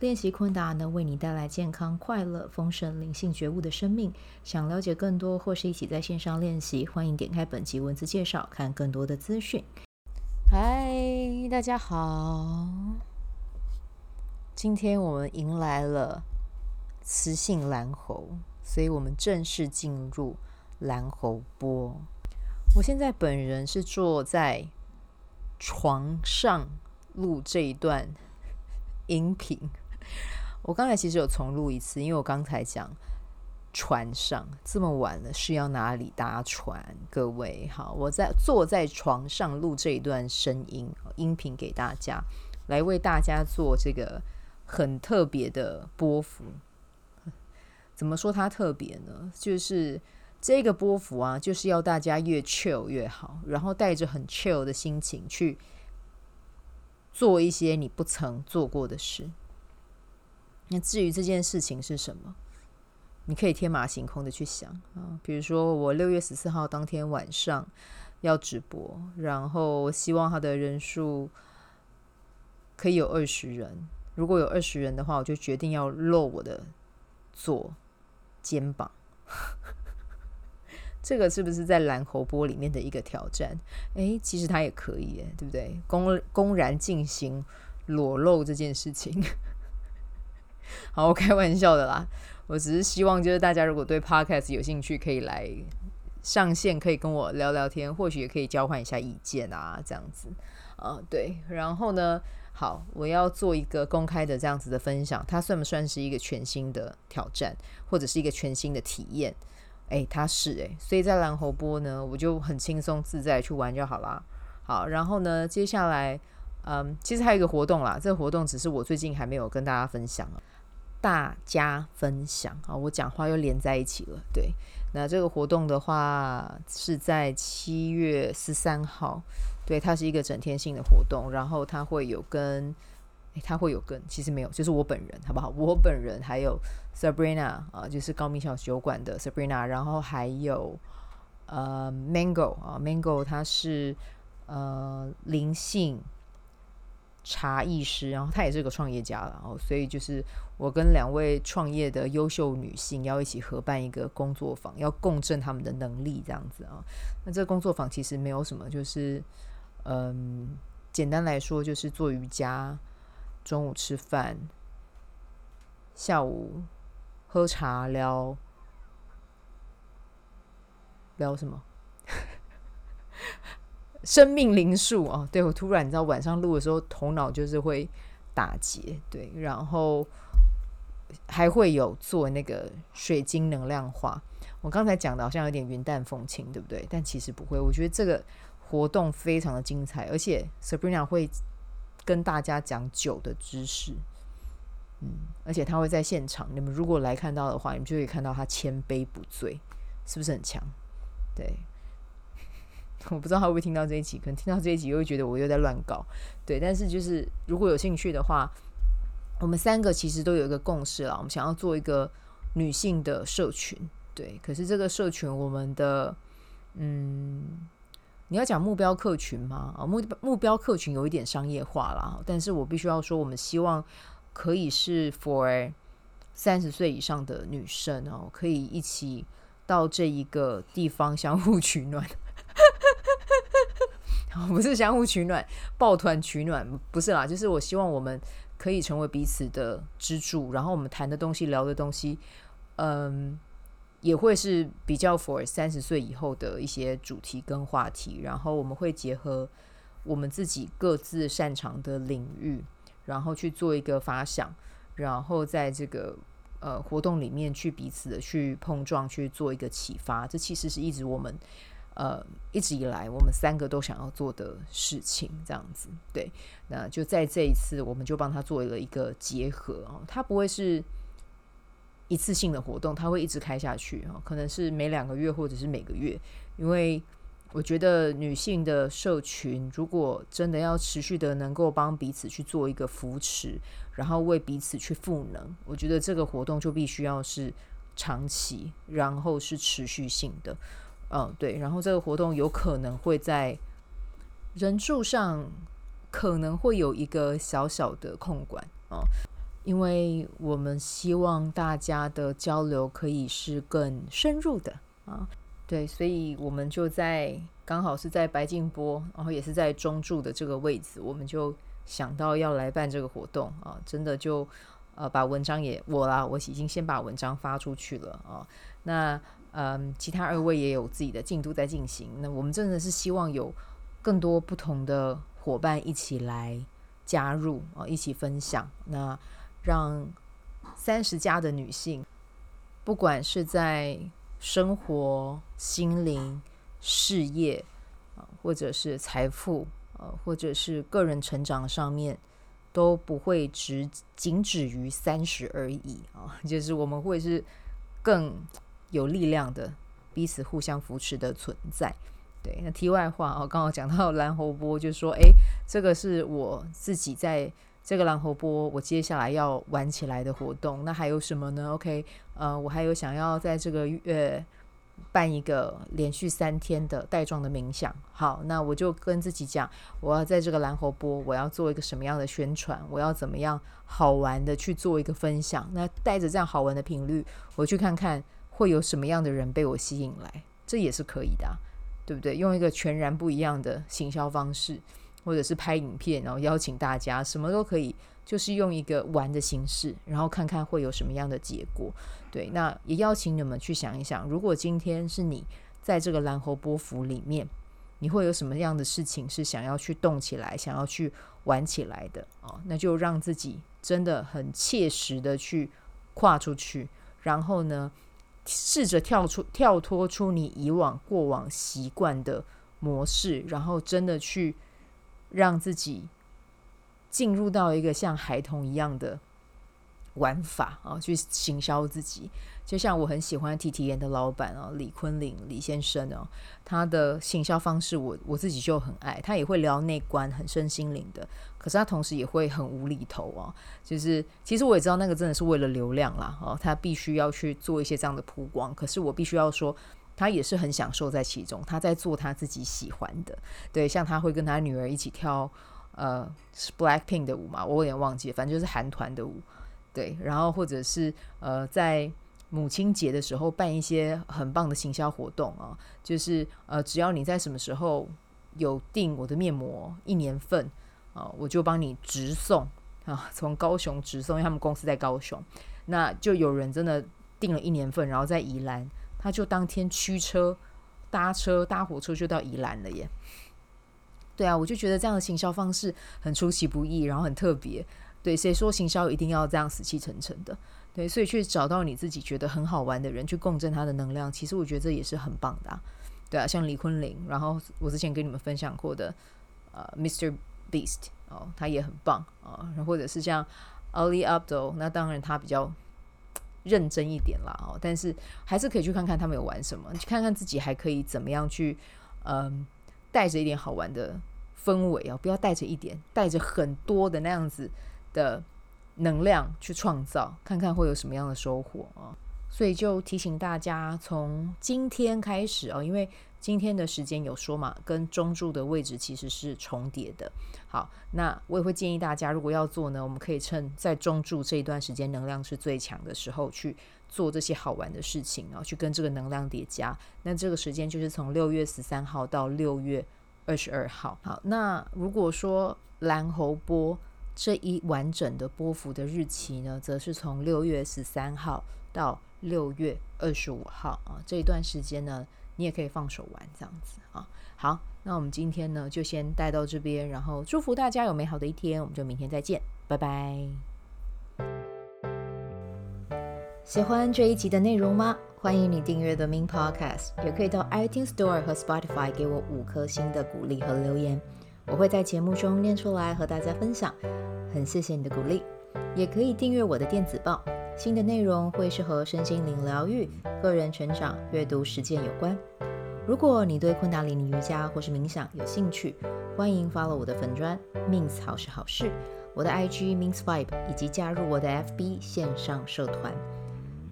练习昆达能为你带来健康、快乐、丰盛、灵性觉悟的生命。想了解更多或是一起在线上练习，欢迎点开本集文字介绍，看更多的资讯。嗨，大家好！今天我们迎来了磁性蓝猴，所以我们正式进入蓝猴波。我现在本人是坐在床上录这一段音频。我刚才其实有重录一次，因为我刚才讲船上这么晚了是要哪里搭船？各位好，我在坐在床上录这一段声音音频给大家，来为大家做这个很特别的波幅。怎么说它特别呢？就是这个波幅啊，就是要大家越 chill 越好，然后带着很 chill 的心情去做一些你不曾做过的事。那至于这件事情是什么，你可以天马行空的去想啊。比如说，我六月十四号当天晚上要直播，然后希望他的人数可以有二十人。如果有二十人的话，我就决定要露我的左肩膀。这个是不是在蓝猴波里面的一个挑战？诶，其实他也可以，对不对？公公然进行裸露这件事情。好，我开玩笑的啦。我只是希望，就是大家如果对 Podcast 有兴趣，可以来上线，可以跟我聊聊天，或许也可以交换一下意见啊，这样子。啊，对。然后呢，好，我要做一个公开的这样子的分享，它算不算是一个全新的挑战，或者是一个全新的体验？诶，它是诶。所以在蓝猴波呢，我就很轻松自在去玩就好啦。好，然后呢，接下来，嗯，其实还有一个活动啦，这个活动只是我最近还没有跟大家分享。大家分享啊，我讲话又连在一起了。对，那这个活动的话是在七月十三号，对，它是一个整天性的活动，然后它会有跟，诶，它会有跟，其实没有，就是我本人，好不好？我本人还有 Sabrina 啊，就是高明小酒馆的 Sabrina，然后还有呃 Mango 啊，Mango 它是呃灵性。茶艺师，然后她也是个创业家，然后所以就是我跟两位创业的优秀女性要一起合办一个工作坊，要共振他们的能力这样子啊。那这个工作坊其实没有什么，就是嗯，简单来说就是做瑜伽，中午吃饭，下午喝茶聊聊什么？生命灵数啊，对，我突然你知道晚上录的时候头脑就是会打结，对，然后还会有做那个水晶能量化。我刚才讲的好像有点云淡风轻，对不对？但其实不会，我觉得这个活动非常的精彩，而且 Sabrina 会跟大家讲酒的知识，嗯，而且他会在现场，你们如果来看到的话，你们就可以看到他千杯不醉，是不是很强？对。我不知道他会不会听到这一集，可能听到这一集又会觉得我又在乱搞，对。但是就是如果有兴趣的话，我们三个其实都有一个共识了，我们想要做一个女性的社群，对。可是这个社群，我们的嗯，你要讲目标客群吗？啊，目目标客群有一点商业化了，但是我必须要说，我们希望可以是 for 三十岁以上的女生哦，可以一起到这一个地方相互取暖。不是相互取暖，抱团取暖，不是啦。就是我希望我们可以成为彼此的支柱，然后我们谈的东西、聊的东西，嗯，也会是比较 for 三十岁以后的一些主题跟话题。然后我们会结合我们自己各自擅长的领域，然后去做一个发想，然后在这个呃活动里面去彼此的去碰撞，去做一个启发。这其实是一直我们。呃，一直以来我们三个都想要做的事情，这样子，对，那就在这一次，我们就帮他做了一个结合哦，他不会是一次性的活动，它会一直开下去哦，可能是每两个月或者是每个月，因为我觉得女性的社群如果真的要持续的能够帮彼此去做一个扶持，然后为彼此去赋能，我觉得这个活动就必须要是长期，然后是持续性的，嗯，对，然后这个活动有可能会在人数上可能会有一个小小的控管啊。因为我们希望大家的交流可以是更深入的啊，对，所以我们就在刚好是在白静波，然后也是在中柱的这个位置，我们就想到要来办这个活动啊，真的就呃把文章也我啦，我已经先把文章发出去了啊，那嗯，其他二位也有自己的进度在进行，那我们真的是希望有更多不同的伙伴一起来加入啊，一起分享那。让三十加的女性，不管是在生活、心灵、事业啊，或者是财富，呃，或者是个人成长上面，都不会只仅止于三十而已啊。就是我们会是更有力量的，彼此互相扶持的存在。对，那题外话哦，刚好讲到 蓝猴波，就说，诶，这个是我自己在。这个蓝猴波，我接下来要玩起来的活动，那还有什么呢？OK，呃，我还有想要在这个月办一个连续三天的带状的冥想。好，那我就跟自己讲，我要在这个蓝猴波，我要做一个什么样的宣传？我要怎么样好玩的去做一个分享？那带着这样好玩的频率，我去看看会有什么样的人被我吸引来，这也是可以的，对不对？用一个全然不一样的行销方式。或者是拍影片，然后邀请大家，什么都可以，就是用一个玩的形式，然后看看会有什么样的结果。对，那也邀请你们去想一想，如果今天是你在这个蓝猴波幅里面，你会有什么样的事情是想要去动起来，想要去玩起来的啊？那就让自己真的很切实的去跨出去，然后呢，试着跳出、跳脱出你以往过往习惯的模式，然后真的去。让自己进入到一个像孩童一样的玩法啊，去行销自己。就像我很喜欢 TTN 的老板哦，李坤林李先生哦，他的行销方式我我自己就很爱。他也会聊内观，很身心灵的，可是他同时也会很无厘头啊。就是其实我也知道那个真的是为了流量啦，哦，他必须要去做一些这样的曝光。可是我必须要说。他也是很享受在其中，他在做他自己喜欢的，对，像他会跟他女儿一起跳呃 Blackpink 的舞嘛，我有点忘记，反正就是韩团的舞，对，然后或者是呃在母亲节的时候办一些很棒的行销活动啊，就是呃只要你在什么时候有订我的面膜一年份啊，我就帮你直送啊，从高雄直送，因为他们公司在高雄，那就有人真的订了一年份，然后在宜兰。他就当天驱车、搭车、搭火车就到宜兰了耶。对啊，我就觉得这样的行销方式很出其不意，然后很特别。对，谁说行销一定要这样死气沉沉的？对，所以去找到你自己觉得很好玩的人，去共振他的能量，其实我觉得这也是很棒的啊。对啊，像李坤林，然后我之前跟你们分享过的，呃，Mr. Beast 哦，他也很棒啊。然或者是像 Ali Abdo，那当然他比较。认真一点啦哦，但是还是可以去看看他们有玩什么，去看看自己还可以怎么样去，嗯，带着一点好玩的氛围啊，不要带着一点，带着很多的那样子的能量去创造，看看会有什么样的收获啊。所以就提醒大家，从今天开始哦，因为今天的时间有说嘛，跟中柱的位置其实是重叠的。好，那我也会建议大家，如果要做呢，我们可以趁在中柱这一段时间能量是最强的时候去做这些好玩的事情，啊去跟这个能量叠加。那这个时间就是从六月十三号到六月二十二号。好，那如果说蓝猴波这一完整的波幅的日期呢，则是从六月十三号到六月二十五号啊，这一段时间呢，你也可以放手玩这样子啊。好，那我们今天呢就先带到这边，然后祝福大家有美好的一天，我们就明天再见，拜拜。喜欢这一集的内容吗？欢迎你订阅 The Min Podcast，也可以到 iTunes Store 和 Spotify 给我五颗星的鼓励和留言，我会在节目中念出来和大家分享。很谢谢你的鼓励，也可以订阅我的电子报。新的内容会是和身心灵疗愈、个人成长、阅读实践有关。如果你对昆达里尼瑜伽或是冥想有兴趣，欢迎 follow 我的粉专 Min's 好事好事，我的 IG means vibe，以及加入我的 FB 线上社团。